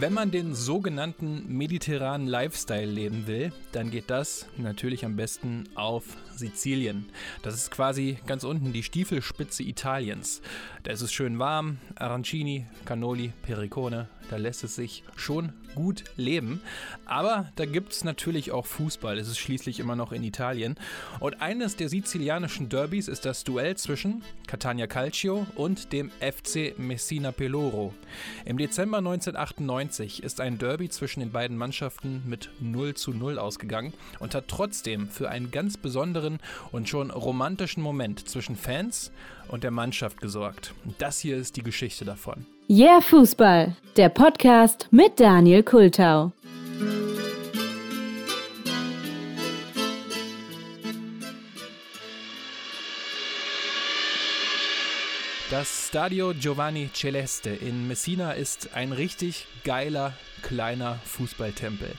Wenn man den sogenannten mediterranen Lifestyle leben will, dann geht das natürlich am besten auf Sizilien. Das ist quasi ganz unten die Stiefelspitze Italiens. Da ist es schön warm, Arancini, Cannoli, Pericone, da lässt es sich schon gut leben. Aber da gibt es natürlich auch Fußball. Es ist schließlich immer noch in Italien. Und eines der sizilianischen Derbys ist das Duell zwischen Catania Calcio und dem FC Messina Peloro. Im Dezember 1998 ist ein Derby zwischen den beiden Mannschaften mit 0 zu 0 ausgegangen und hat trotzdem für einen ganz besonderen und schon romantischen Moment zwischen Fans und der Mannschaft gesorgt. Das hier ist die Geschichte davon. Yeah Fußball, der Podcast mit Daniel Kultau. Das Stadio Giovanni Celeste in Messina ist ein richtig geiler kleiner Fußballtempel.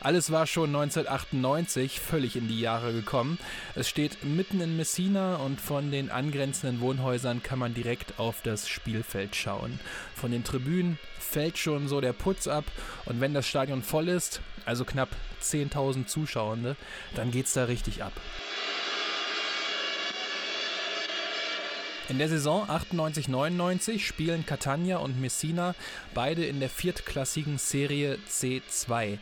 Alles war schon 1998 völlig in die Jahre gekommen. Es steht mitten in Messina und von den angrenzenden Wohnhäusern kann man direkt auf das Spielfeld schauen. Von den Tribünen fällt schon so der Putz ab und wenn das Stadion voll ist, also knapp 10.000 Zuschauende, dann geht's da richtig ab. In der Saison 98-99 spielen Catania und Messina beide in der viertklassigen Serie C2.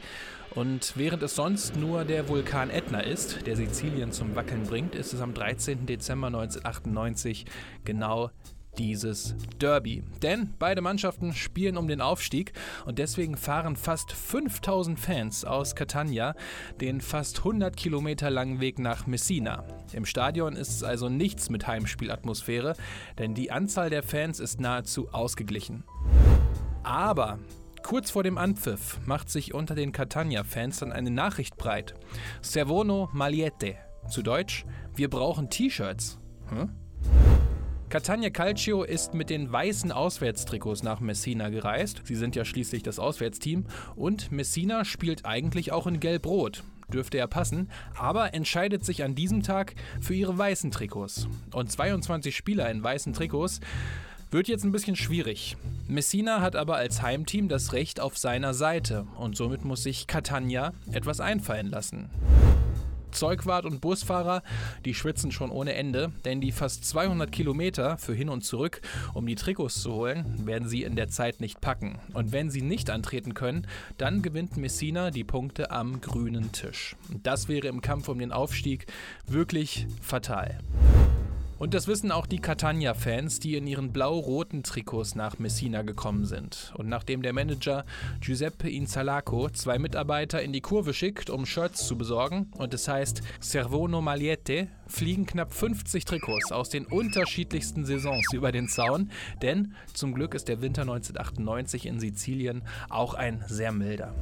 Und während es sonst nur der Vulkan Etna ist, der Sizilien zum Wackeln bringt, ist es am 13. Dezember 1998 genau dieses Derby. Denn beide Mannschaften spielen um den Aufstieg und deswegen fahren fast 5000 Fans aus Catania den fast 100 Kilometer langen Weg nach Messina. Im Stadion ist es also nichts mit Heimspielatmosphäre, denn die Anzahl der Fans ist nahezu ausgeglichen. Aber Kurz vor dem Anpfiff macht sich unter den Catania-Fans dann eine Nachricht breit. Servono Maliette. Zu Deutsch, wir brauchen T-Shirts. Hm? Catania Calcio ist mit den weißen Auswärtstrikots nach Messina gereist. Sie sind ja schließlich das Auswärtsteam. Und Messina spielt eigentlich auch in Gelb-Rot. Dürfte ja passen, aber entscheidet sich an diesem Tag für ihre weißen Trikots. Und 22 Spieler in weißen Trikots wird jetzt ein bisschen schwierig. Messina hat aber als Heimteam das Recht auf seiner Seite und somit muss sich Catania etwas einfallen lassen. Zeugwart und Busfahrer, die schwitzen schon ohne Ende, denn die fast 200 Kilometer für hin und zurück, um die Trikots zu holen, werden sie in der Zeit nicht packen. Und wenn sie nicht antreten können, dann gewinnt Messina die Punkte am grünen Tisch. Das wäre im Kampf um den Aufstieg wirklich fatal. Und das wissen auch die Catania-Fans, die in ihren blau-roten Trikots nach Messina gekommen sind. Und nachdem der Manager Giuseppe Inzalaco zwei Mitarbeiter in die Kurve schickt, um Shirts zu besorgen, und es heißt Servono Magliette, fliegen knapp 50 Trikots aus den unterschiedlichsten Saisons über den Zaun, denn zum Glück ist der Winter 1998 in Sizilien auch ein sehr milder.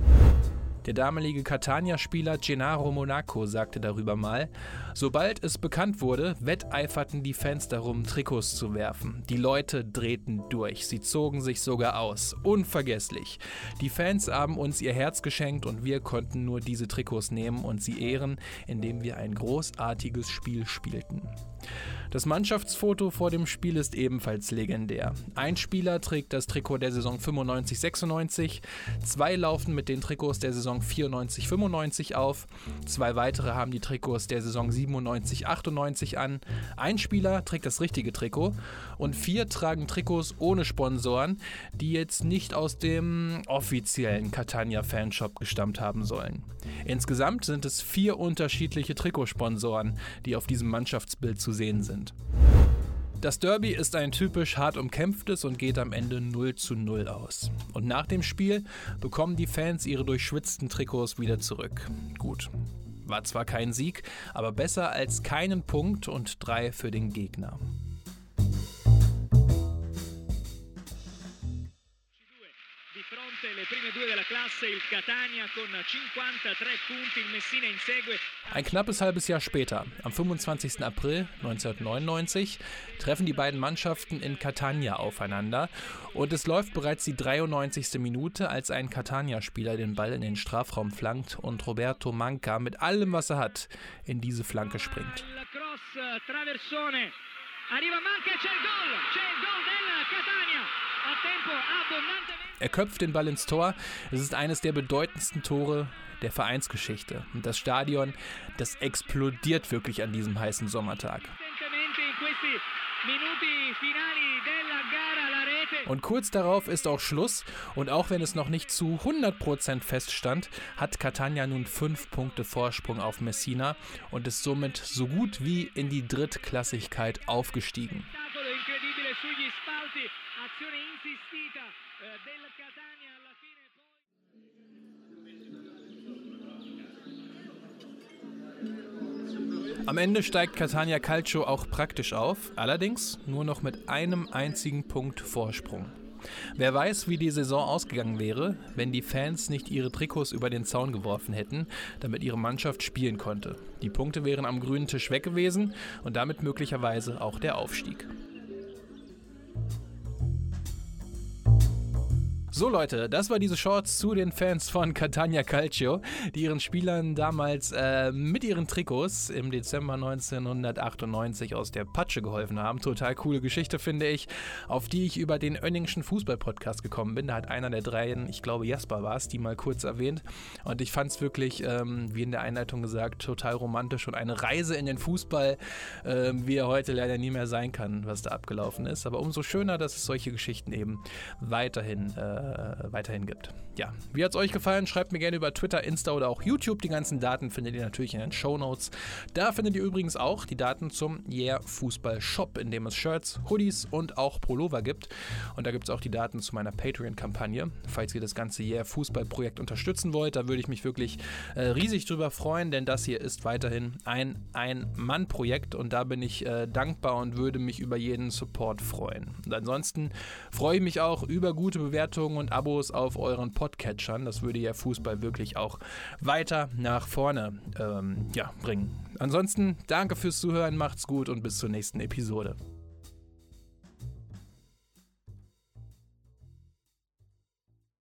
Der damalige Catania-Spieler Gennaro Monaco sagte darüber mal, sobald es bekannt wurde, wetteiferten die Fans darum, Trikots zu werfen. Die Leute drehten durch, sie zogen sich sogar aus. Unvergesslich. Die Fans haben uns ihr Herz geschenkt und wir konnten nur diese Trikots nehmen und sie ehren, indem wir ein großartiges Spiel spielten. Das Mannschaftsfoto vor dem Spiel ist ebenfalls legendär. Ein Spieler trägt das Trikot der Saison 95-96, zwei laufen mit den Trikots der Saison 94-95 auf, zwei weitere haben die Trikots der Saison 97-98 an, ein Spieler trägt das richtige Trikot und vier tragen Trikots ohne Sponsoren, die jetzt nicht aus dem offiziellen Catania Fanshop gestammt haben sollen. Insgesamt sind es vier unterschiedliche Trikotsponsoren, die auf diesem Mannschaftsbild zu sehen sind. Das Derby ist ein typisch hart umkämpftes und geht am Ende 0 zu 0 aus. Und nach dem Spiel bekommen die Fans ihre durchschwitzten Trikots wieder zurück. Gut. War zwar kein Sieg, aber besser als keinen Punkt und drei für den Gegner. Le prime due della classe, il Catania con 53 punti, il Messina insegue. Ein knappes halbes Jahr später, am 25. April 1999, treffen die beiden Mannschaften in Catania aufeinander und es läuft bereits die 93. Minute, als ein Catania-Spieler den Ball in den Strafraum flankt und Roberto Manca mit allem, was er hat, in diese Flanke springt. Arriva Manca, c'è il gol, c'è il gol del Catania. Er köpft den Ball ins Tor. Es ist eines der bedeutendsten Tore der Vereinsgeschichte. Und das Stadion, das explodiert wirklich an diesem heißen Sommertag. Und kurz darauf ist auch Schluss und auch wenn es noch nicht zu 100% feststand, hat Catania nun 5 Punkte Vorsprung auf Messina und ist somit so gut wie in die Drittklassigkeit aufgestiegen. Am Ende steigt Catania Calcio auch praktisch auf, allerdings nur noch mit einem einzigen Punkt Vorsprung. Wer weiß, wie die Saison ausgegangen wäre, wenn die Fans nicht ihre Trikots über den Zaun geworfen hätten, damit ihre Mannschaft spielen konnte. Die Punkte wären am grünen Tisch weg gewesen und damit möglicherweise auch der Aufstieg. So Leute, das war diese Shorts zu den Fans von Catania Calcio, die ihren Spielern damals äh, mit ihren Trikots im Dezember 1998 aus der Patsche geholfen haben. Total coole Geschichte finde ich, auf die ich über den Önningschen Fußball-Podcast gekommen bin. Da hat einer der dreien, ich glaube Jasper war es, die mal kurz erwähnt. Und ich fand es wirklich, ähm, wie in der Einleitung gesagt, total romantisch und eine Reise in den Fußball, äh, wie er heute leider nie mehr sein kann, was da abgelaufen ist. Aber umso schöner, dass es solche Geschichten eben weiterhin äh, äh, weiterhin gibt. Ja, wie hat es euch gefallen? Schreibt mir gerne über Twitter, Insta oder auch YouTube. Die ganzen Daten findet ihr natürlich in den Show Notes. Da findet ihr übrigens auch die Daten zum Yeah Fußball Shop, in dem es Shirts, Hoodies und auch Pullover gibt. Und da gibt es auch die Daten zu meiner Patreon-Kampagne. Falls ihr das ganze Yeah Fußball Projekt unterstützen wollt, da würde ich mich wirklich äh, riesig drüber freuen, denn das hier ist weiterhin ein Ein-Mann-Projekt und da bin ich äh, dankbar und würde mich über jeden Support freuen. Und ansonsten freue ich mich auch über gute Bewertungen Bewertungen und Abos auf euren Podcatchern. Das würde ja Fußball wirklich auch weiter nach vorne ähm, ja, bringen. Ansonsten danke fürs Zuhören, macht's gut und bis zur nächsten Episode.